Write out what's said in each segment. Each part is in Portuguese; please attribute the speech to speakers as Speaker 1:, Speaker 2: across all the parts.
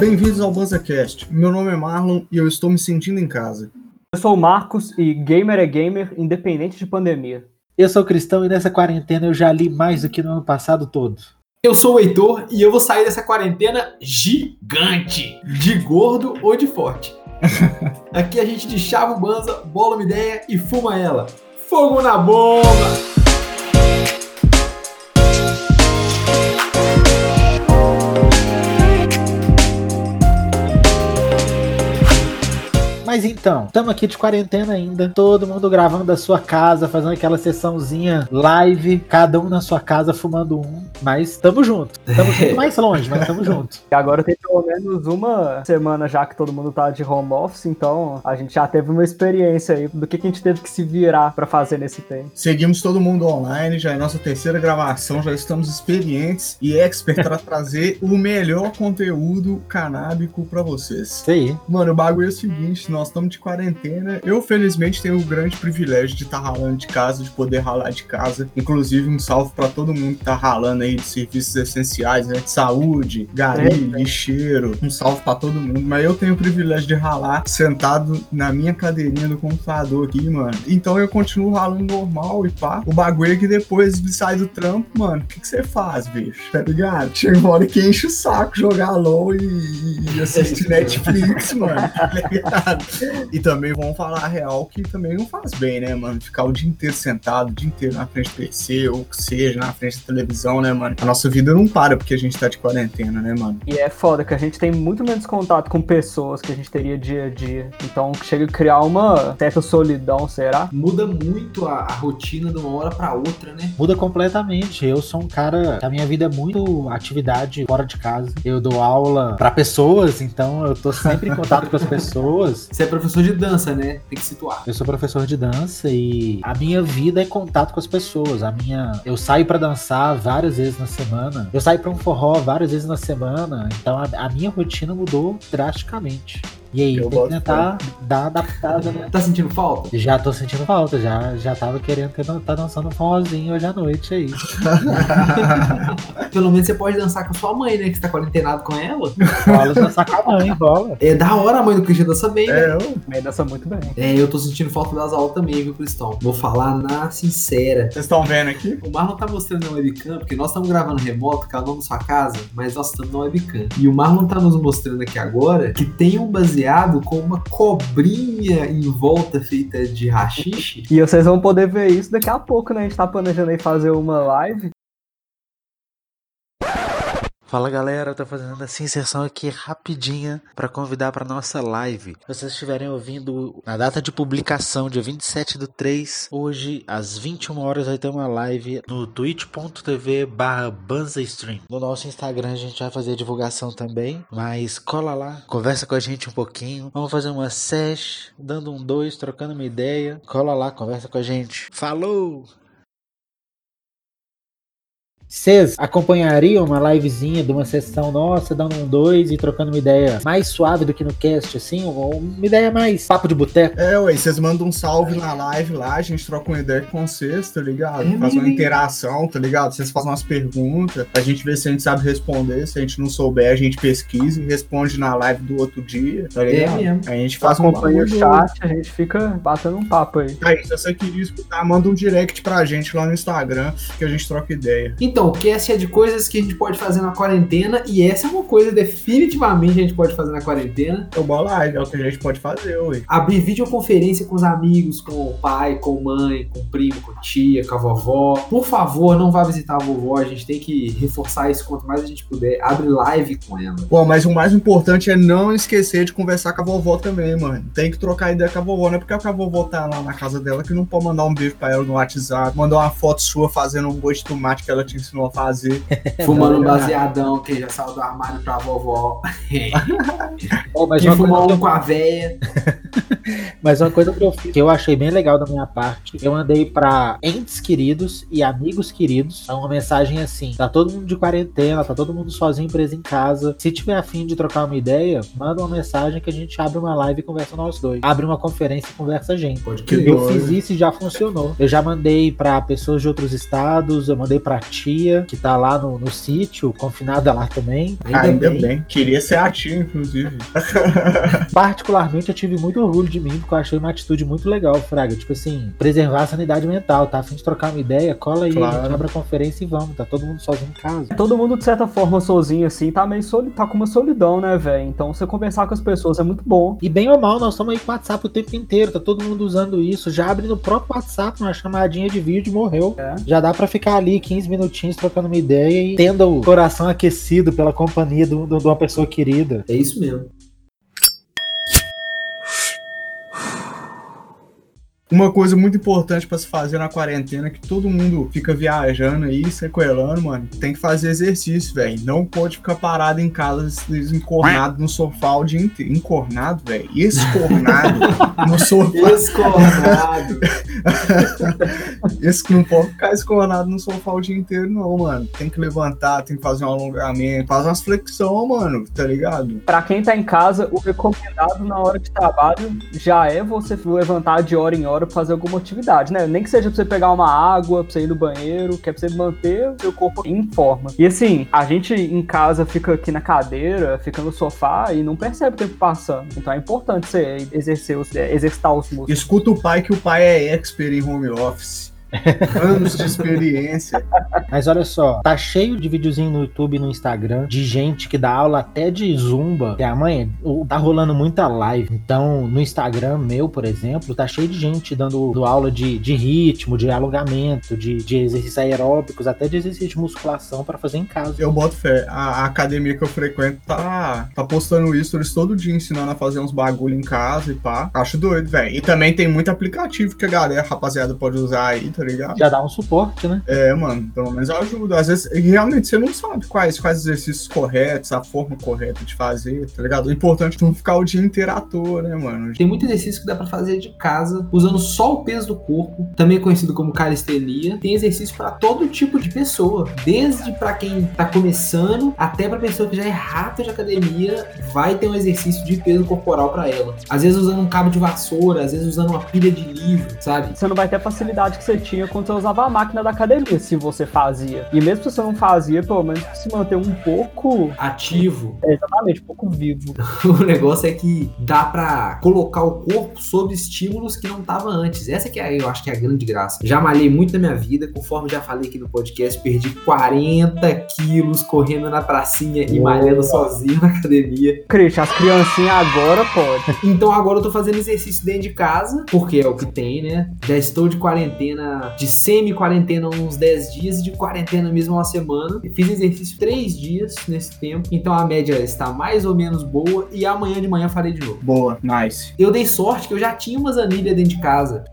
Speaker 1: Bem-vindos ao BanzaCast. Meu nome é Marlon e eu estou me sentindo em casa.
Speaker 2: Eu sou o Marcos e gamer é gamer, independente de pandemia.
Speaker 3: Eu sou cristão e nessa quarentena eu já li mais do que no ano passado todo.
Speaker 4: Eu sou o Heitor e eu vou sair dessa quarentena gigante, de gordo ou de forte. Aqui a gente chava o banza, bola uma ideia e fuma ela. Fogo na bomba!
Speaker 3: Mas então, estamos aqui de quarentena ainda, todo mundo gravando da sua casa, fazendo aquela sessãozinha live, cada um na sua casa fumando um, mas estamos juntos. Estamos muito mais longe, mas estamos juntos.
Speaker 2: E agora tem pelo menos uma semana já que todo mundo tá de home office, então a gente já teve uma experiência aí do que, que a gente teve que se virar para fazer nesse tempo.
Speaker 1: Seguimos todo mundo online, já é nossa terceira gravação, já estamos experientes e expert para trazer o melhor conteúdo canábico para vocês.
Speaker 3: Isso aí.
Speaker 1: Mano, o bagulho é o seguinte, nós estamos de quarentena. Eu, felizmente, tenho o grande privilégio de estar tá ralando de casa, de poder ralar de casa. Inclusive, um salve para todo mundo que tá ralando aí de serviços essenciais, né? Saúde, gari, é, lixeiro. Um salve para todo mundo. Mas eu tenho o privilégio de ralar sentado na minha cadeirinha do computador aqui, mano. Então eu continuo ralando normal e pá. O bagulho é que depois de sair do trampo, mano, o que, que você faz, bicho? Tá ligado? Chega uma hora que enche o saco jogar LOL e, e assistir Netflix, mano. Tá ligado? E também vamos falar a real que também não faz bem, né, mano? Ficar o dia inteiro sentado, o dia inteiro na frente do PC, ou que seja, na frente da televisão, né, mano? A nossa vida não para porque a gente tá de quarentena, né, mano?
Speaker 2: E é foda que a gente tem muito menos contato com pessoas que a gente teria dia a dia. Então chega a criar uma certa solidão, será?
Speaker 4: Muda muito a, a rotina de uma hora para outra, né?
Speaker 3: Muda completamente. Eu sou um cara. A minha vida é muito atividade fora de casa. Eu dou aula para pessoas, então eu tô sempre em contato com as pessoas.
Speaker 4: Você é professor de dança, né? Tem que situar.
Speaker 3: Eu sou professor de dança e a minha vida é contato com as pessoas. A minha, eu saio para dançar várias vezes na semana. Eu saio para um forró várias vezes na semana. Então a, a minha rotina mudou drasticamente. E aí, eu tem que tentar dar adaptada, né?
Speaker 4: Tá sentindo falta?
Speaker 3: Já tô sentindo falta, já, já tava querendo que tá dançando um forrozinho hoje à noite aí.
Speaker 4: Pelo menos você pode dançar com a sua mãe, né? Que você tá quarentenado com ela.
Speaker 3: Rola dançar com a mãe, rola.
Speaker 4: É da hora a mãe do Cristian dança bem, né?
Speaker 2: É, eu. Mãe dança muito bem.
Speaker 4: É, eu tô sentindo falta das aulas também, viu, Cristão? Vou falar na sincera.
Speaker 1: Vocês estão vendo aqui?
Speaker 4: O Marlon tá mostrando na webcam, porque nós estamos gravando remoto, cada um na sua casa, mas nós estamos na webcam. E o Marlon tá nos mostrando aqui agora que tem um baseado com uma cobrinha em volta feita de rachixe.
Speaker 2: E vocês vão poder ver isso daqui a pouco, né? A gente tá planejando aí fazer uma live
Speaker 3: Fala galera, eu tô fazendo essa inserção aqui rapidinha para convidar para nossa live. Se vocês estiverem ouvindo na data de publicação, dia 27 do 3, hoje às 21 horas vai ter uma live no twitch.tv barra. No nosso Instagram a gente vai fazer a divulgação também, mas cola lá, conversa com a gente um pouquinho. Vamos fazer uma sesh, dando um dois, trocando uma ideia. Cola lá, conversa com a gente. Falou! Vocês acompanhariam uma livezinha de uma sessão nossa, dando um dois e trocando uma ideia mais suave do que no cast, assim? Ou uma ideia mais papo de boteco?
Speaker 1: É, ué, vocês mandam um salve na live lá, a gente troca uma ideia com vocês, tá ligado? É Faz uma interação, tá ligado? Vocês fazem umas perguntas, a gente vê se a gente sabe responder, se a gente não souber, a gente pesquisa e responde na live do outro dia, tá ligado? É mesmo. A gente faz
Speaker 2: um acompanha o chat, a gente fica batendo um papo aí.
Speaker 1: Aí, se você queria escutar, manda um direct pra gente lá no Instagram que a gente troca ideia.
Speaker 4: Então, então, o cast é de coisas que a gente pode fazer na quarentena e essa é uma coisa definitivamente a gente pode fazer na quarentena.
Speaker 1: É o live, é o que a gente pode fazer, ué.
Speaker 4: Abrir videoconferência com os amigos, com o pai, com a mãe, com o primo, com a tia, com a vovó. Por favor, não vá visitar a vovó, a gente tem que reforçar isso quanto mais a gente puder. Abre live com ela.
Speaker 1: Pô, mas o mais importante é não esquecer de conversar com a vovó também, mano. Tem que trocar ideia com a vovó, não é porque a vovó tá lá na casa dela que não pode mandar um beijo pra ela no WhatsApp, mandar uma foto sua fazendo um gosto de tomate que ela te ensinou a fazer.
Speaker 4: Fumando um baseadão que já saiu do armário pra vovó.
Speaker 3: Oh, mas,
Speaker 4: Que
Speaker 3: uma coisa
Speaker 4: fumou
Speaker 3: eu-
Speaker 4: um com a véia.
Speaker 3: mas uma coisa que eu que eu achei bem legal da minha parte, eu mandei pra entes queridos e amigos queridos uma mensagem assim: tá todo mundo de quarentena, tá todo mundo sozinho preso em casa. Se tiver afim de trocar uma ideia, manda uma mensagem que a gente abre uma live e conversa nós dois. Abre uma conferência e conversa a gente.
Speaker 4: Pode
Speaker 1: Que.
Speaker 3: Eu
Speaker 1: doido.
Speaker 3: fiz isso e já funcionou. Eu já mandei pra pessoas de outros estados, eu mandei pra tia, que tá lá no, no sítio, confinada lá também.
Speaker 4: Ainda,
Speaker 1: Ainda,
Speaker 4: bem.
Speaker 1: bem. Queria ser a tia, inclusive.
Speaker 3: Particularmente, eu tive muito orgulho de mim, porque eu achei uma atitude muito legal, Fraga. Tipo assim, preservar a sanidade mental, tá? A fim de trocar uma ideia, cola aí,
Speaker 1: Claro.
Speaker 3: abre a conferência e vamos, tá todo mundo sozinho em casa.
Speaker 2: Todo mundo, de certa forma, sozinho, assim, tá meio soli tá com uma solidão, né, velho? Então, você conversar com as pessoas é muito bom.
Speaker 3: E bem ou mal, nós estamos aí com o WhatsApp o tempo inteiro, tá todo mundo usando isso. Já abre no próprio WhatsApp uma chamadinha de vídeo e morreu.
Speaker 2: É.
Speaker 3: Já dá pra ficar ali 15 minutinhos trocando uma ideia e tendo o coração aquecido pela companhia de uma pessoa querida.
Speaker 4: É isso mesmo.
Speaker 1: Uma coisa muito importante pra se fazer na quarentena que todo mundo fica viajando aí, sequelando, mano. Tem que fazer exercício, velho. Não pode ficar parado em casa, encornado no sofá o dia inteiro. Encornado, velho. Escornado no sofá.
Speaker 4: Escornado.
Speaker 1: Esse não pode ficar escornado no sofá o dia inteiro, não, mano. Tem que levantar, tem que fazer um alongamento, fazer umas flexão, mano, tá ligado?
Speaker 2: Pra quem tá em casa, o recomendado na hora de trabalho já é você levantar de hora em hora pra fazer alguma atividade, né? Nem que seja pra você pegar uma água, pra você ir no banheiro, que é pra você manter o seu corpo em forma. E assim, a gente em casa fica aqui na cadeira, fica no sofá e não percebe o tempo passando. Então é importante você exercer os, é, exercitar os músculos.
Speaker 1: Escuta o pai que o pai é expert em home office. Anos de experiência.
Speaker 3: Mas olha só, tá cheio de videozinho no YouTube e no Instagram de gente que dá aula até de zumba. Que a mãe tá rolando muita live. Então, no Instagram meu, por exemplo, tá cheio de gente dando, dando aula de, de ritmo, de alongamento, de, de exercícios aeróbicos, até de exercício de musculação pra fazer em casa.
Speaker 1: Eu boto fé. A, a academia que eu frequento tá, tá postando isso eles todo dia ensinando a fazer uns bagulho em casa e pá. Acho doido, velho. E também tem muito aplicativo que a galera, rapaziada, pode usar aí, tá ligado?
Speaker 3: Já dá um suporte, né?
Speaker 1: É, mano, pelo menos ajuda. Às vezes, realmente, você não sabe quais, quais exercícios corretos, a forma correta de fazer, tá ligado? O importante é não ficar o dia inteiro à toa, né, mano?
Speaker 4: Tem muito exercício que dá pra fazer de casa, usando só o peso do corpo, também conhecido como calistenia. Tem exercício pra todo tipo de pessoa, desde pra quem tá começando até pra pessoa que já é rata de academia, vai ter um exercício de peso corporal pra ela. Às vezes usando um cabo de vassoura, às vezes usando uma pilha de livro, sabe?
Speaker 2: Você não vai ter a facilidade que você tinha quando você usava a máquina da academia, se você fazia. E mesmo se você não fazia, pelo menos se manter um pouco,
Speaker 4: Ativo.
Speaker 2: é, exatamente, um pouco vivo.
Speaker 4: O negócio é que dá pra colocar o corpo sob estímulos que não tava antes. Essa que é, eu acho que é a grande graça. Já malhei muito na minha vida, conforme já falei aqui no podcast, perdi 40 quilos correndo na pracinha e malhando sozinho na academia.
Speaker 2: Christian, as criancinhas agora pode.
Speaker 4: Então agora eu tô fazendo exercício dentro de casa, porque é o que tem, né? Já estou de quarentena, de semi-quarentena uns 10 dias e de quarentena mesmo uma semana. Fiz exercício 3 dias nesse tempo, então a média está mais ou menos boa e amanhã de manhã farei de novo.
Speaker 1: Boa, nice.
Speaker 4: Eu dei sorte que eu já tinha umas anilhas dentro de casa.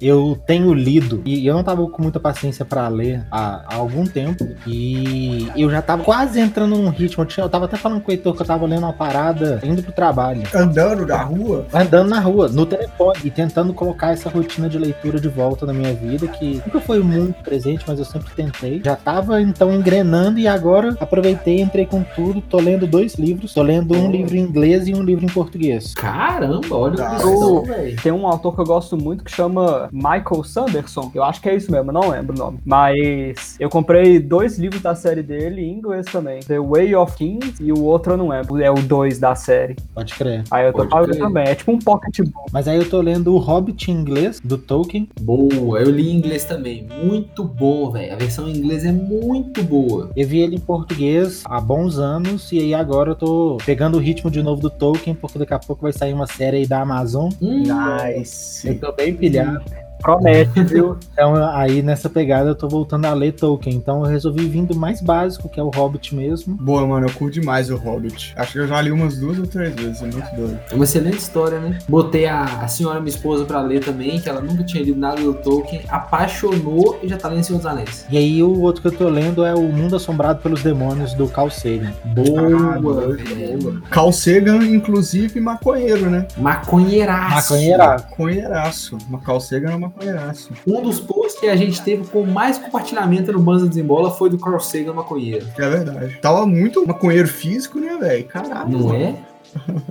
Speaker 3: Eu tenho lido, e eu não tava com muita paciência pra ler há, há algum tempo, e eu já tava quase entrando num ritmo. Eu, tinha- eu tava até falando com o Heitor que eu tava lendo uma parada indo pro trabalho,
Speaker 1: Andando na rua,
Speaker 3: andando na rua, no telefone, e tentando colocar essa rotina de leitura de volta na minha vida, que nunca foi muito presente, mas eu sempre tentei. Já tava então engrenando, e agora aproveitei, entrei com tudo, tô lendo dois livros, tô lendo um livro em inglês e um livro em português.
Speaker 4: Caramba, olha
Speaker 1: Tá.
Speaker 4: o cristão, velho.
Speaker 2: Tem um autor que eu gosto muito que chama Michael Sanderson. Eu acho que é isso mesmo, não lembro o nome. Mas eu comprei dois livros da série dele em inglês também. The Way of Kings e o outro eu não lembro. É o dois da série.
Speaker 3: Pode crer.
Speaker 2: Aí eu tô pagando
Speaker 4: crer.
Speaker 2: também. É tipo um pocket book.
Speaker 3: Mas aí eu tô lendo o Hobbit em inglês, do Tolkien,
Speaker 4: Boa, eu li em inglês também. Muito bom, velho. A versão em inglês é muito boa.
Speaker 3: Eu vi ele em português há bons anos e aí agora eu tô pegando o ritmo de novo do Tolkien, porque daqui a pouco vai sair uma série aí da Amazon.
Speaker 4: Hum,
Speaker 3: Eu
Speaker 1: nice.
Speaker 3: tô bem pilhado.
Speaker 2: Promete, viu?
Speaker 3: Então, aí nessa pegada eu tô voltando a ler Tolkien. Então eu resolvi vir do mais básico, que é o Hobbit mesmo.
Speaker 1: Boa, mano, eu curto demais o Hobbit. Acho que eu já li umas duas ou três vezes, é muito doido.
Speaker 4: É uma excelente história, né? Botei a, a senhora, minha esposa, pra ler também, que ela nunca tinha lido nada do Tolkien, apaixonou e já tá lendo Senhor dos Anéis.
Speaker 3: E aí o outro que eu tô lendo é O Mundo Assombrado pelos Demônios, do Carl Sagan.
Speaker 4: Boa,
Speaker 1: velho. Carl Sagan, inclusive, maconheiro, né?
Speaker 4: Maconheiraço.
Speaker 3: Maconheiraço.
Speaker 1: Maconheiraço. Carl Sagan é maconheiraço.
Speaker 4: Um dos posts que a gente teve com mais compartilhamento no Banza Desembola foi do Carl Sagan maconheiro.
Speaker 1: É verdade. Tava muito maconheiro físico, né, velho? Caralho.
Speaker 4: Não é?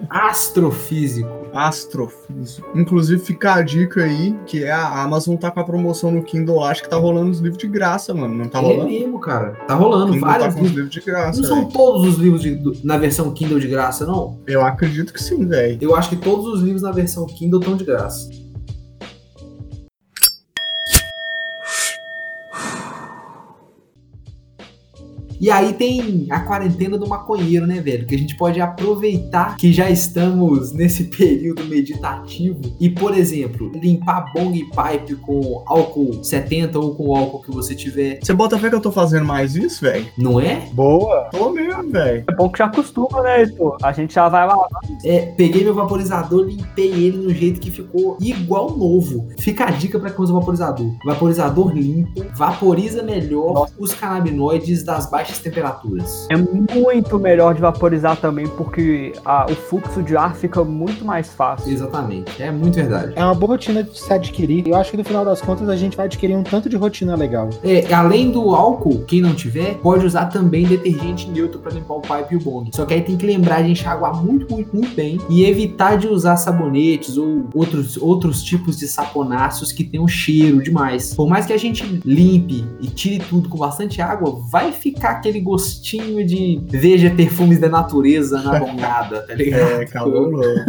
Speaker 4: Astrofísico.
Speaker 1: Astrofísico. Inclusive, fica a dica aí, que é a Amazon tá com a promoção no Kindle, acho que tá rolando os livros de graça, mano. Não tá
Speaker 4: é
Speaker 1: rolando?
Speaker 4: mesmo, cara. Tá rolando
Speaker 1: Kindle
Speaker 4: vários
Speaker 1: tá com os
Speaker 4: livros.
Speaker 1: de graça,
Speaker 4: Não são
Speaker 1: velho.
Speaker 4: todos os livros de- na versão Kindle de graça, não?
Speaker 1: Eu acredito que sim, velho.
Speaker 4: Eu acho que todos os livros na versão Kindle estão de graça. E aí tem a quarentena do maconheiro, né, velho? Que a gente pode aproveitar que já estamos nesse período meditativo e, por exemplo, limpar bong e pipe com álcool 70 ou com o álcool que você tiver.
Speaker 1: Você bota fé que eu tô fazendo mais isso, velho?
Speaker 4: Não é?
Speaker 3: Boa!
Speaker 1: Tô mesmo, velho.
Speaker 2: É bom que já acostuma, né, Heitor? A gente já vai lá.
Speaker 4: É, peguei meu vaporizador, limpei ele no jeito que ficou igual novo. Fica a dica pra quem usa vaporizador. Vaporizador limpo, vaporiza melhor os canabinoides das baixas temperaturas.
Speaker 2: É muito melhor de vaporizar também, porque a- o fluxo de ar fica muito mais fácil.
Speaker 4: Exatamente, é muito verdade.
Speaker 3: É uma boa rotina de se adquirir. Eu acho que no final das contas a gente vai adquirir um tanto de rotina legal.
Speaker 4: É, além do álcool, quem não tiver, pode usar também detergente neutro pra limpar o pipe e o bong. Só que aí tem que lembrar de enxaguar muito, muito, muito bem e evitar de usar sabonetes ou outros, outros tipos de saponáceos que tenham cheiro demais. Por mais que a gente limpe e tire tudo com bastante água, vai ficar aquele gostinho de veja perfumes da natureza na bongada, tá ligado?
Speaker 1: É, calor louco.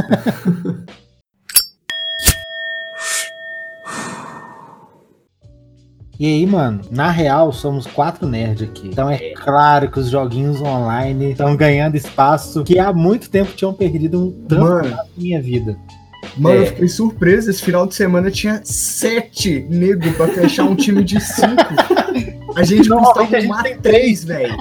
Speaker 3: E aí, mano, na real, somos quatro nerds aqui. Então é claro que os joguinhos online estão ganhando espaço que há muito tempo tinham perdido um tanto
Speaker 1: Mano,
Speaker 3: na minha vida.
Speaker 1: mano,
Speaker 4: É.
Speaker 1: eu fiquei surpreso. Esse final de semana tinha sete nego pra fechar um time de cinco. A gente
Speaker 3: Nossa,
Speaker 1: custava
Speaker 3: a gente tem
Speaker 1: três, velho.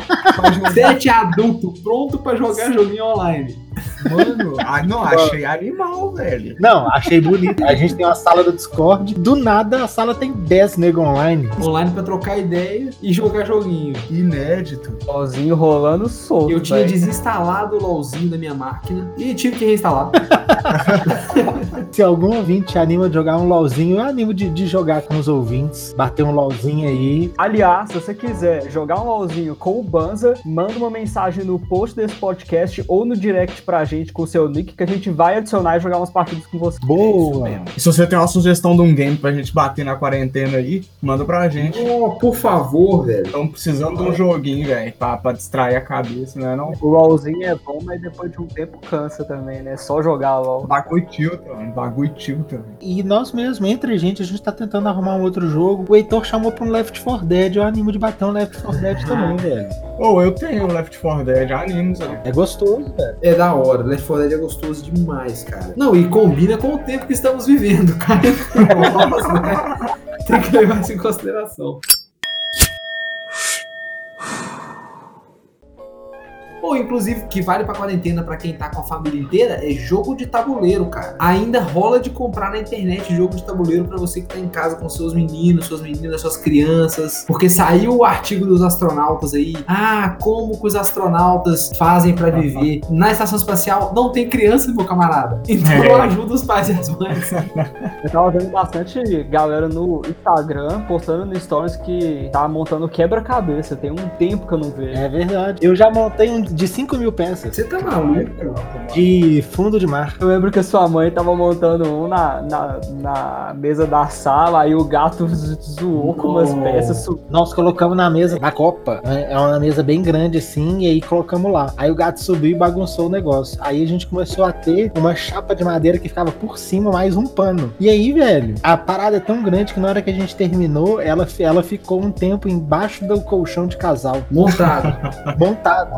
Speaker 4: Sete adulto pronto pra jogar joguinho online.
Speaker 1: Mano, ah, não, achei animal, velho.
Speaker 3: Não, achei bonito. A gente tem uma sala do Discord. Do nada, a sala tem 10 nego online.
Speaker 4: Online pra trocar ideia e jogar joguinho.
Speaker 1: Inédito.
Speaker 2: Sozinho rolando solto.
Speaker 4: Eu tinha
Speaker 2: velho.
Speaker 4: desinstalado o LOLzinho da minha máquina e tive que reinstalar.
Speaker 3: Se algum ouvinte anima de jogar um LOLzinho, eu animo de, de jogar com os ouvintes. Bater um LOLzinho aí.
Speaker 2: Aliás, se você quiser jogar um LOLzinho com o Banza, manda uma mensagem no post desse podcast ou no direct pra gente com o seu nick que a gente vai adicionar e jogar umas partidas com você.
Speaker 3: Boa!
Speaker 1: E se você tem uma sugestão de um game pra gente bater na quarentena aí, manda pra gente.
Speaker 4: Oh, por favor, velho.
Speaker 1: Estamos precisando de um joguinho, velho, pra, pra distrair a cabeça, né? Não,
Speaker 2: O LOLzinho é bom, mas depois de um tempo cansa também, né? Só jogar LOL.
Speaker 1: bagulho tilta, Bagulho tilta, velho.
Speaker 3: E nós mesmo, entre a gente, a gente tá tentando arrumar um outro jogo. O Heitor chamou pra um Left 4 Dead. Eu animo de bater um Left 4 Dead também, velho.
Speaker 1: Ô, eu tenho Left 4 Dead, animes, velho.
Speaker 3: É gostoso, velho.
Speaker 4: É da hora. Left 4 Dead é gostoso demais, cara. Não, e combina com o tempo que estamos vivendo, cara. Nossa, né? Tem que levar isso em consideração. Ou, inclusive, que vale pra quarentena pra quem tá com a família inteira, é jogo de tabuleiro, cara. Ainda rola de comprar na internet jogo de tabuleiro pra você que tá em casa com seus meninos, suas meninas, suas crianças. Porque saiu o artigo dos astronautas aí. Ah, como que os astronautas fazem pra viver? Na estação espacial não tem criança, meu camarada. Então
Speaker 1: É.
Speaker 4: ajuda os pais e as mães.
Speaker 2: Eu tava vendo bastante galera no Instagram postando no Stories que tá montando quebra-cabeça. Tem um tempo que eu não vejo.
Speaker 3: É verdade. Eu já montei um de 5 mil peças
Speaker 4: Você tá maluco?
Speaker 3: de fundo de mar.
Speaker 2: Eu lembro que a sua mãe tava montando um na, na, na mesa da sala, aí o gato zoou com umas peças. su-
Speaker 3: Nós colocamos na mesa da Copa. né? É uma mesa bem grande assim, e aí colocamos lá. Aí o gato subiu e bagunçou o negócio. Aí a gente começou a ter uma chapa de madeira que ficava por cima, mais um pano. E aí, velho, a parada é tão grande que na hora que a gente terminou, ela, ela ficou um tempo embaixo do colchão de casal,
Speaker 4: Montado.
Speaker 3: montado.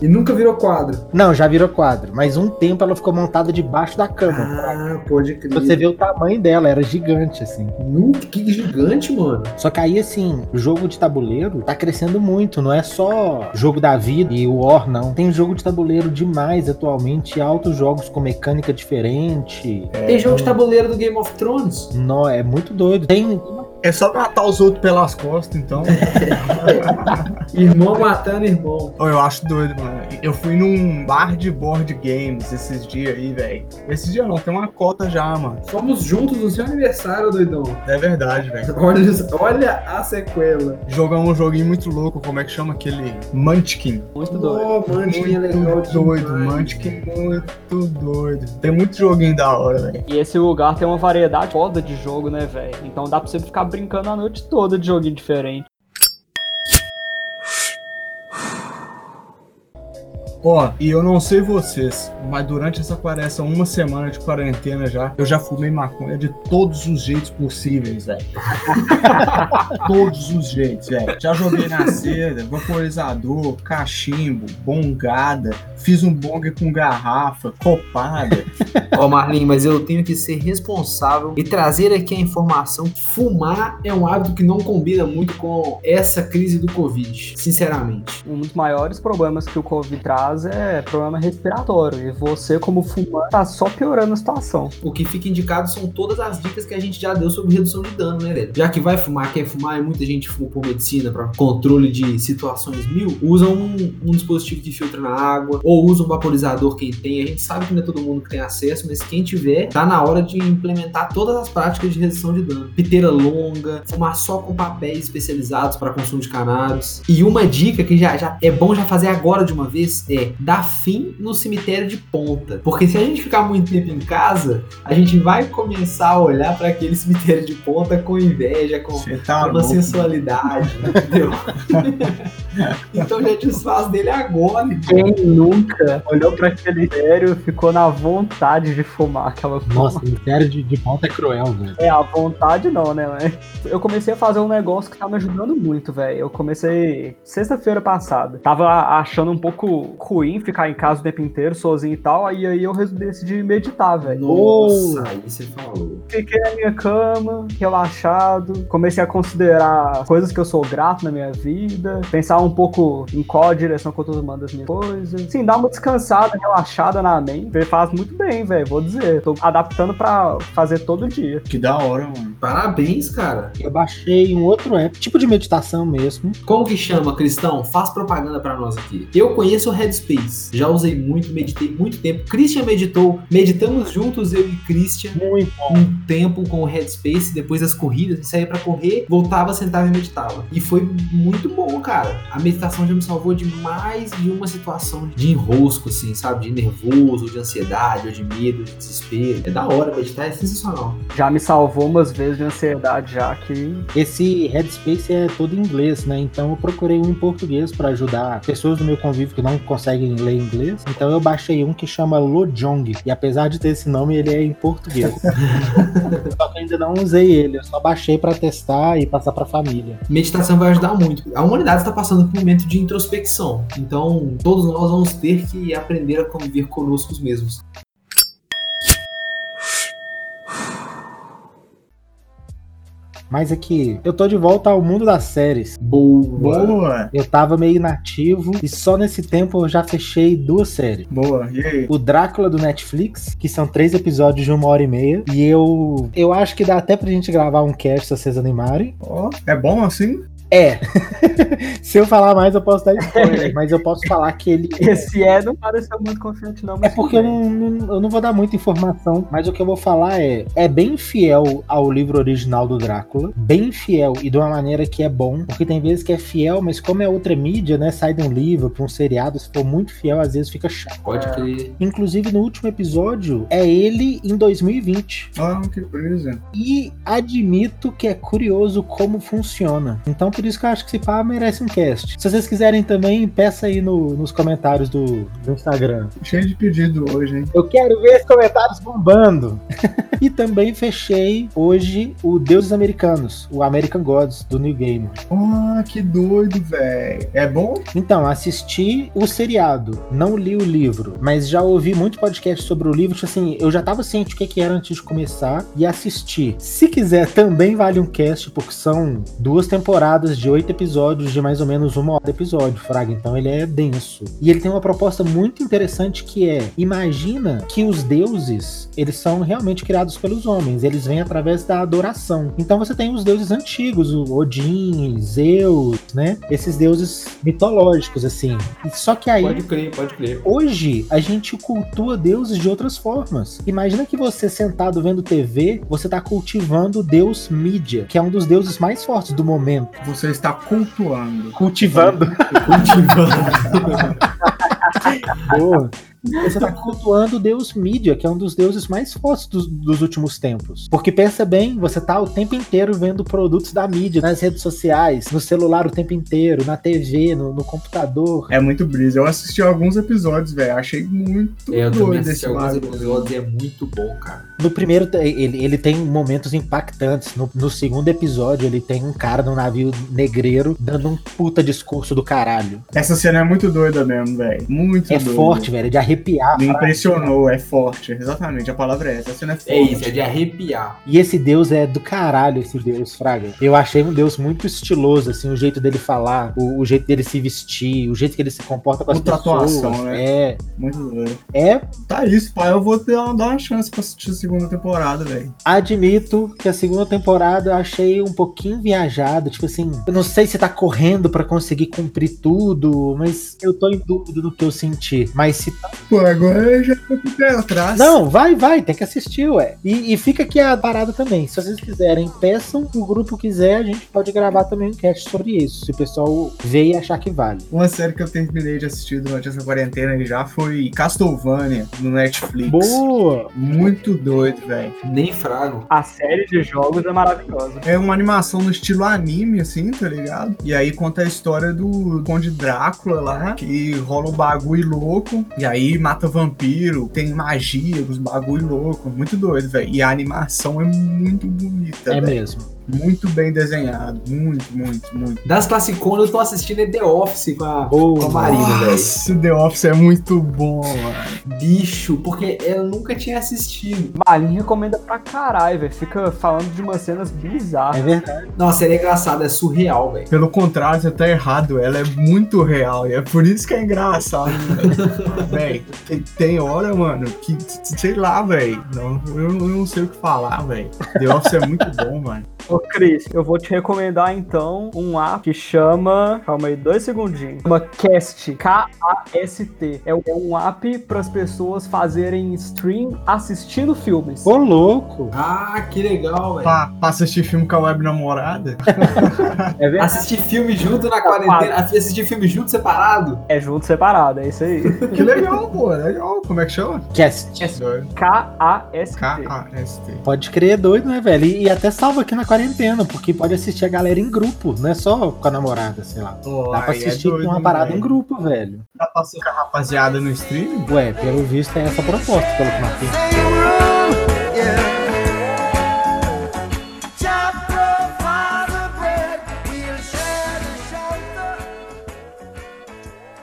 Speaker 4: E nunca virou quadro.
Speaker 3: Não, já virou quadro. Mas um tempo ela ficou montada debaixo da cama.
Speaker 4: Ah, pode crer.
Speaker 3: Você vê o tamanho dela, era gigante, assim.
Speaker 4: Nu, que gigante, mano.
Speaker 3: Só que aí, assim, o jogo de tabuleiro tá crescendo muito. Não é só jogo da vida e o War, não. Tem jogo de tabuleiro demais atualmente. Altos jogos com mecânica diferente.
Speaker 4: Tem jogo de tabuleiro do Game of Thrones.
Speaker 3: Não, é muito doido. Tem.
Speaker 1: É só matar os outros pelas costas, então.
Speaker 4: Irmão matando irmão.
Speaker 1: Eu acho doido, mano. Eu fui num bar de board games esses dias aí, velho. Esses dias não, tem uma cota já, mano.
Speaker 4: Fomos juntos no seu aniversário, doidão.
Speaker 1: É verdade, velho.
Speaker 4: Olha, olha a sequela.
Speaker 1: Jogamos um joguinho muito louco, como é que chama aquele? Munchkin.
Speaker 2: Muito doido.
Speaker 4: Oh, mano, tinha legal
Speaker 1: Muito doido,
Speaker 4: demais.
Speaker 1: Munchkin muito doido. Tem muito joguinho da hora, velho.
Speaker 2: E esse lugar tem uma variedade foda de jogo, né, velho? Então dá pra você ficar brincando a noite toda de joguinho diferente.
Speaker 1: Ó, e eu não sei vocês, mas durante essa quaresma, uma semana de quarentena já, eu já fumei maconha de todos os jeitos possíveis, velho. todos os jeitos, velho. Já joguei na seda, vaporizador, cachimbo, bongada, fiz um bong com garrafa, copada.
Speaker 4: Ó, Marlin, mas eu tenho que ser responsável e trazer aqui a informação. Fumar é um hábito que não combina muito com essa crise do Covid, sinceramente.
Speaker 2: Um dos maiores problemas que o Covid traz é problema respiratório. E você, como fumante, tá só piorando a situação.
Speaker 4: O que fica indicado são todas as dicas que a gente já deu sobre redução de dano, né, velho? Já que vai fumar, quer fumar, e muita gente fuma por medicina, para controle de situações mil, usa um, um dispositivo que filtra na água, ou usa um vaporizador quem tem. A gente sabe que não é todo mundo que tem acesso, mas quem tiver, tá na hora de implementar todas as práticas de redução de dano. Piteira longa, fumar só com papéis especializados para consumo de cannabis. E uma dica que já, já é bom já fazer agora de uma vez é dar fim no cemitério de ponta. Porque se a gente ficar muito tempo em casa, a gente vai começar a olhar para aquele cemitério de ponta com inveja, com
Speaker 1: tá
Speaker 4: uma
Speaker 1: louco.
Speaker 4: sensualidade, entendeu? então já desfaz dele agora.
Speaker 2: Quem nunca olhou pra aquele sério ficou na vontade de fumar aquela
Speaker 3: Nossa, sério de, de ponta é cruel, velho.
Speaker 2: É, a vontade não, né, mas eu comecei a fazer um negócio que tá me ajudando muito, velho. Eu comecei sexta-feira passada. Tava achando um pouco ruim ficar em casa o tempo inteiro, sozinho e tal, aí, aí eu resolvi decidir meditar, velho.
Speaker 4: Nossa, aí você falou.
Speaker 2: Fiquei na minha cama, relaxado, comecei a considerar coisas que eu sou grato na minha vida, pensar um pouco em qual a direção que eu tô tomando as minhas coisas. Sim, dar uma descansada, relaxada na mente. Faz muito bem, velho, vou dizer. Tô adaptando pra fazer todo dia.
Speaker 1: Que da hora, mano.
Speaker 4: Parabéns, cara.
Speaker 3: Eu baixei um outro app, tipo de meditação mesmo.
Speaker 4: Como que chama, Cristão? Faz propaganda pra nós aqui. Eu conheço o Headspace. Já usei muito, meditei muito tempo. Christian meditou. Meditamos juntos, eu e Christian.
Speaker 3: Muito bom.
Speaker 4: um tempo com o Headspace, depois das corridas, saía pra correr, voltava, sentava e meditava. E foi muito bom, cara. A meditação já me salvou de mais de uma situação de enrosco, assim, sabe? De nervoso, de ansiedade, ou de medo, de desespero. É da hora, meditar é sensacional.
Speaker 2: Já me salvou umas vezes de ansiedade, já que
Speaker 3: Esse Headspace é todo em inglês, né? Então eu procurei um em português pra ajudar pessoas do meu convívio que não conseguem ler inglês. Então eu baixei um que chama Lojong. E apesar de ter esse nome, ele é em português. só que eu ainda não usei ele, eu só baixei pra testar e passar pra família.
Speaker 4: Meditação vai ajudar muito. A humanidade está passando por um momento de introspecção. Então, todos nós vamos ter que aprender a conviver conosco mesmos.
Speaker 3: Mas aqui, eu tô de volta ao mundo das séries.
Speaker 4: Boa.
Speaker 1: Boa,
Speaker 3: Eu tava meio inativo e só nesse tempo eu já fechei duas séries.
Speaker 1: boa. E aí?
Speaker 3: O Drácula do Netflix, que são três episódios de uma hora e meia. E eu. Eu acho que dá até pra gente gravar um cast se vocês animarem.
Speaker 1: Ó, é bom assim?
Speaker 3: É. se eu falar mais, eu posso dar spoiler, mas eu posso falar que ele.
Speaker 2: esse é não pareceu muito confiante, não.
Speaker 3: É porque eu não, não- eu não vou dar muita informação, mas o que eu vou falar é é bem fiel ao livro original do Drácula, bem fiel e de uma maneira que é bom, porque tem vezes que é fiel, mas como é outra mídia, né, sai de um livro para um seriado, se for muito fiel, às vezes fica chato.
Speaker 4: Pode crer.
Speaker 3: Inclusive no último episódio é ele em 2020
Speaker 1: Ah, que brisa.
Speaker 3: e admito que é curioso como funciona. Então por isso que eu acho que esse pá merece um cast. Se vocês quiserem também, peça aí no, nos comentários do, do Instagram.
Speaker 1: Cheio de pedido hoje, hein?
Speaker 3: Eu quero ver os comentários bombando. e também fechei hoje o Deuses Americanos, o American Gods, do New Game.
Speaker 1: Ah, que doido, velho. É bom?
Speaker 3: Então, assisti o seriado, não li o livro, mas já ouvi muito podcast sobre o livro. Tipo assim, eu já tava ciente o que, que era antes de começar e assisti. Se quiser, também vale um cast, porque são duas temporadas de oito episódios, de mais ou menos uma hora de episódio, Fraga. Então ele é denso. E ele tem uma proposta muito interessante que é: imagina que os deuses, eles são realmente criados pelos homens, eles vêm através da adoração. Então você tem os deuses antigos, o Odin, Zeus, né? Esses deuses mitológicos, assim. Só que aí.
Speaker 4: Pode crer, pode crer.
Speaker 3: Hoje a gente cultua deuses de outras formas. Imagina que você sentado vendo TV, você tá cultivando o deus mídia, que é um dos deuses mais fortes do momento.
Speaker 1: Você está cultuando.
Speaker 3: Cultivando.
Speaker 4: Cultivando.
Speaker 3: Boa. Você está cultuando o deus mídia, que é um dos deuses mais fortes dos, dos últimos tempos. Porque pensa bem, você tá o tempo inteiro vendo produtos da mídia nas redes sociais, no celular o tempo inteiro, na TV, no, no computador.
Speaker 1: É muito brisa. Eu assisti alguns episódios, velho. Achei muito
Speaker 4: É, eu
Speaker 1: doido esse
Speaker 4: alguns episódios é muito bom, cara.
Speaker 3: No primeiro, ele, ele tem momentos impactantes. No, no segundo episódio, ele tem um cara no navio negreiro dando um puta discurso do caralho.
Speaker 1: Essa cena é muito doida mesmo, velho. Muito
Speaker 3: É
Speaker 1: doida.
Speaker 3: forte, velho, é de arrepiar.
Speaker 1: Me impressionou, é forte. Exatamente, a palavra é essa. A cena é forte.
Speaker 4: É isso, é de arrepiar.
Speaker 3: E esse deus é do caralho, esse deus, Fraga. Eu achei um deus muito estiloso, assim, o jeito dele falar, o, o jeito dele se vestir, o jeito que ele se comporta com as
Speaker 1: Muita
Speaker 3: pessoas.
Speaker 1: atuação, né?
Speaker 3: É,
Speaker 1: Muito doido.
Speaker 3: é,
Speaker 1: Tá isso, pai. Eu vou ter, dar uma chance pra assistir a segunda temporada, velho.
Speaker 3: admito que a segunda temporada eu achei um pouquinho viajada, tipo assim, eu não sei se tá correndo pra conseguir cumprir tudo, mas eu tô em dúvida do que eu senti. Mas se tá...
Speaker 1: Pô, agora eu já tô com o pé atrás.
Speaker 3: Não, vai, vai, tem que assistir, ué. E, e fica aqui a parada também. Se vocês quiserem, peçam, o grupo quiser, a gente pode gravar também um cast sobre isso. Se o pessoal ver e achar que vale.
Speaker 1: Uma série que eu terminei de assistir durante essa quarentena já foi Castlevania no Netflix.
Speaker 3: Boa!
Speaker 1: Muito doido, velho.
Speaker 4: Nem frago.
Speaker 2: A série de jogos é maravilhosa.
Speaker 1: É uma animação no estilo anime, assim, tá ligado? E aí conta a história do Conde Drácula lá, que rola um bagulho louco, e aí mata vampiro, tem magia, os bagulho louco. Muito doido, velho. E a animação é muito bonita,
Speaker 3: É
Speaker 1: velho.
Speaker 3: mesmo.
Speaker 1: Muito bem desenhado. Muito, muito, muito.
Speaker 4: Das classiconas eu tô assistindo é The Office com a,
Speaker 3: Boa.
Speaker 4: com a Marina, velho.
Speaker 1: Nossa, The Office é muito bom, mano.
Speaker 4: Bicho, porque eu nunca tinha assistido.
Speaker 2: Malin recomenda pra caralho, velho. Fica falando de umas cenas
Speaker 3: É
Speaker 2: bizarras.
Speaker 3: verdade.
Speaker 4: Nossa, ele é engraçado, é surreal, velho.
Speaker 1: Pelo contrário, você tá errado. Ela é muito real. E é por isso que é engraçado, velho. Véi, tem, hora, mano, que, sei lá, velho. Eu, eu não sei o que falar, velho. The Office é muito bom, mano.
Speaker 2: Cris, eu vou te recomendar então um app que chama. Calma aí, dois segundinhos. Chama Cast. K-A-S-T. É um- é um app para as pessoas fazerem stream assistindo filmes.
Speaker 3: Ô, louco!
Speaker 4: Ah, que legal, velho.
Speaker 1: Pra, pra assistir filme com a web namorada.
Speaker 2: É verdade.
Speaker 4: Assistir filme junto na quarentena, assistir filme junto separado.
Speaker 2: É junto separado, é isso aí.
Speaker 1: Que legal, pô. Legal. Como é que chama?
Speaker 3: Cast.
Speaker 2: K-A-S-T.
Speaker 1: K-A-S-T.
Speaker 3: Pode crer, doido, né, velho? E, e até salva aqui na quarentena, porque pode assistir a galera em grupo, não é só com a namorada, sei lá.
Speaker 1: Pô,
Speaker 3: Dá pra
Speaker 1: é
Speaker 3: assistir
Speaker 1: doido,
Speaker 3: uma parada
Speaker 1: velho.
Speaker 3: em grupo, velho.
Speaker 1: Dá pra assistir com a rapaziada no stream?
Speaker 3: Ué, pelo visto é essa a proposta, pelo que marquei.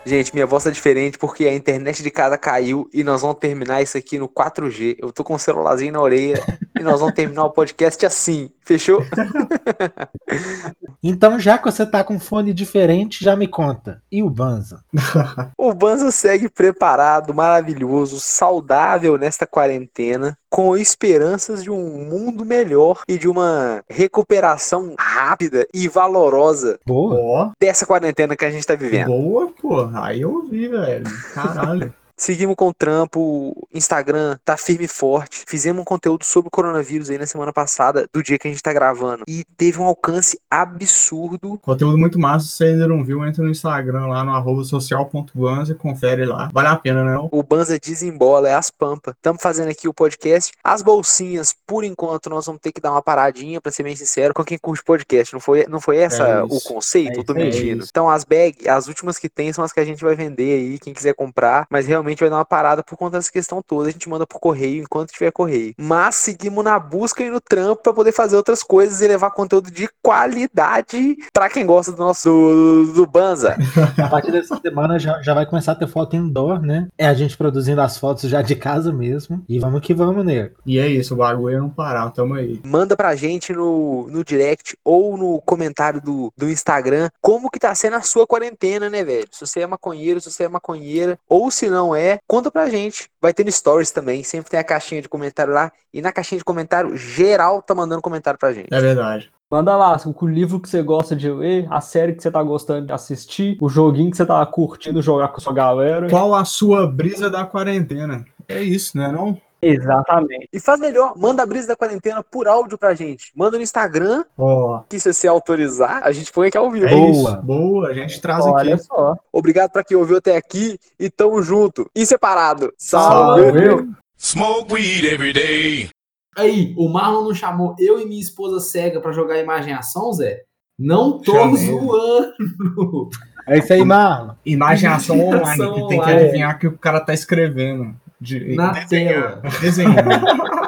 Speaker 5: Gente, minha voz tá diferente porque a internet de casa caiu e nós vamos terminar isso aqui no 4G. Eu tô com um celularzinho na orelha e nós vamos terminar o podcast assim. Fechou?
Speaker 3: Então, já que você tá com fone diferente, já me conta. E o Banza?
Speaker 5: O Banza segue preparado, maravilhoso, saudável nesta quarentena, com esperanças de um mundo melhor e de uma recuperação rápida e valorosa
Speaker 3: Boa.
Speaker 5: Dessa quarentena que a gente tá vivendo.
Speaker 1: boa, pô. Aí eu ouvi, velho. Caralho.
Speaker 5: seguimos com o trampo, o Instagram tá firme e forte. Fizemos um conteúdo sobre o coronavírus aí na semana passada, do dia que a gente tá gravando. E teve um alcance absurdo.
Speaker 1: Conteúdo muito massa. Se você ainda não viu, entra no Instagram lá no arroba social.banza e confere lá. Vale a pena, né? não?
Speaker 5: O Banza desembola, é as pampas. Estamos fazendo aqui o podcast. As bolsinhas, por enquanto, nós vamos ter que dar uma paradinha, pra ser bem sincero, com quem curte podcast. Não foi, não foi essa
Speaker 1: É
Speaker 5: o conceito?
Speaker 2: É
Speaker 5: Eu tô
Speaker 2: é
Speaker 5: mentindo.
Speaker 1: isso.
Speaker 5: Então, as bags, as últimas que tem são as que a gente vai vender aí, quem quiser comprar. Mas realmente vai dar uma parada por conta dessa questão toda. A gente manda por correio enquanto tiver correio. Mas seguimos na busca e no trampo pra poder fazer outras coisas e levar conteúdo de qualidade pra quem gosta do nosso do Banza.
Speaker 3: A partir dessa semana já, já vai começar a ter foto indoor, né? É a gente produzindo as fotos já de casa mesmo. E vamos que vamos, nego.
Speaker 1: E é isso, o bagulho é não parar. Tamo aí.
Speaker 5: Manda pra gente no, no direct ou no comentário do, do Instagram como que tá sendo a sua quarentena, né, velho? Se você é maconheiro, se você é maconheira, ou se não é, conta pra gente. Vai ter no stories também, sempre tem a caixinha de comentário lá. E na caixinha de comentário, geral tá mandando comentário pra gente.
Speaker 1: É verdade.
Speaker 2: Manda lá o livro que você gosta de ler, a série que você tá gostando de assistir, o joguinho que você tá curtindo jogar com a sua galera.
Speaker 1: Qual a sua brisa da quarentena? É isso, né? Não?
Speaker 2: Exatamente.
Speaker 5: E faz melhor, manda a brisa da quarentena por áudio pra gente. Manda no Instagram,
Speaker 1: Ó,
Speaker 5: que se você autorizar, a gente põe aqui ao vivo.
Speaker 1: é
Speaker 3: Boa.
Speaker 1: isso. Boa, a gente traz
Speaker 2: Olha
Speaker 1: aqui.
Speaker 2: só.
Speaker 5: Obrigado pra quem ouviu até aqui e tamo junto. E separado.
Speaker 1: Salve.
Speaker 2: Viu?
Speaker 6: Smoke weed every day.
Speaker 4: Aí, o Marlon não chamou eu e minha esposa cega pra jogar imagem em ação, Zé? Não tô
Speaker 1: Chamei.
Speaker 4: zoando.
Speaker 3: É isso aí, Marlon.
Speaker 1: Imagem ação online, que tem que adivinhar que o cara tá escrevendo. De,
Speaker 4: Na tela.
Speaker 1: Desenhando.